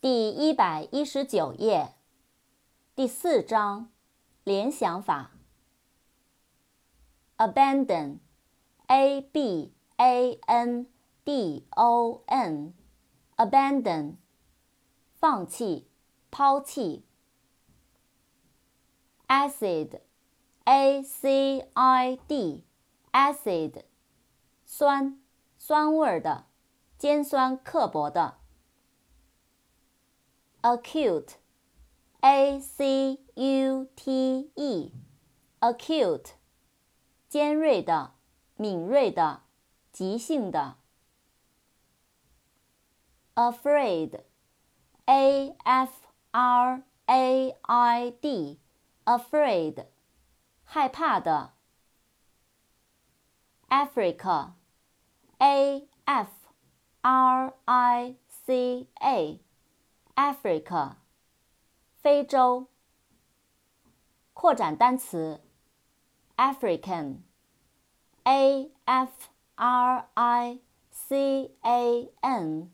第一百一十九页，第四章，联想法。abandon，a b a n d o n，abandon，放弃，抛弃。acid，a c i d，acid，酸，酸味的，尖酸刻薄的。Acute, a c u t e, acute，尖锐的、敏锐的、急性的。afraid, a f r a i d, afraid，害怕的。Africa, a f r i c a。Africa，非洲。扩展单词，African，A F R I C A N，African，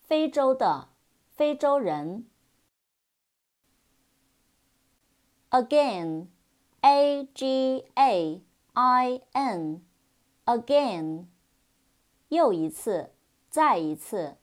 非洲的，非洲人。Again，A G A I N，Again，又一次。再一次。